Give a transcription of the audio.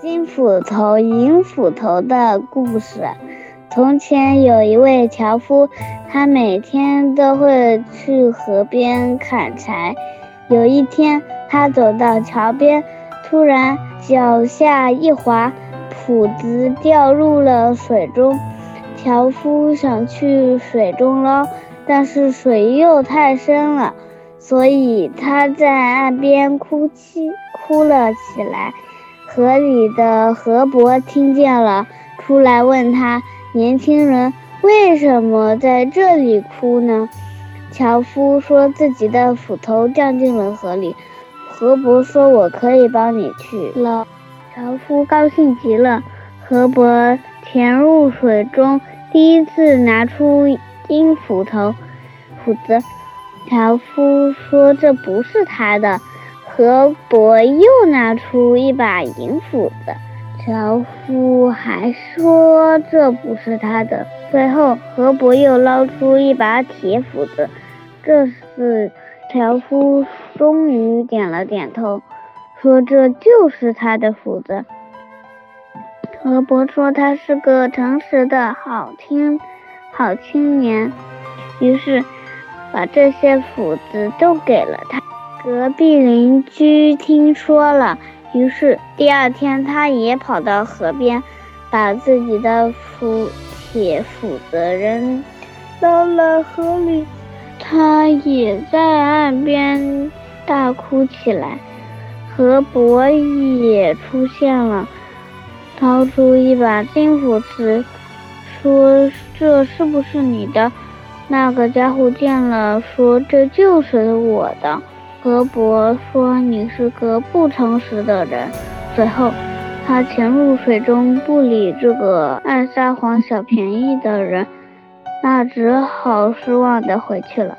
金斧头、银斧头的故事。从前有一位樵夫，他每天都会去河边砍柴。有一天，他走到桥边，突然脚下一滑，斧子掉入了水中。樵夫想去水中捞，但是水又太深了，所以他在岸边哭泣，哭了起来。河里的河伯听见了，出来问他：“年轻人，为什么在这里哭呢？”樵夫说自己的斧头掉进了河里。河伯说：“我可以帮你去捞。”樵夫高兴极了。河伯潜入水中，第一次拿出金斧头斧子。樵夫说：“这不是他的。”河伯又拿出一把银斧子，樵夫还说这不是他的。最后，河伯又捞出一把铁斧子，这次樵夫终于点了点头，说这就是他的斧子。河伯说他是个诚实的好听好青年，于是把这些斧子都给了他。隔壁邻居听说了，于是第二天他也跑到河边，把自己的斧铁斧子扔到了河里。他也在岸边大哭起来。河伯也出现了，掏出一把金斧子，说：“这是不是你的？”那个家伙见了，说：“这就是我的。”河伯说：“你是个不诚实的人。”随后，他潜入水中，不理这个爱撒谎、小便宜的人，那只好失望的回去了。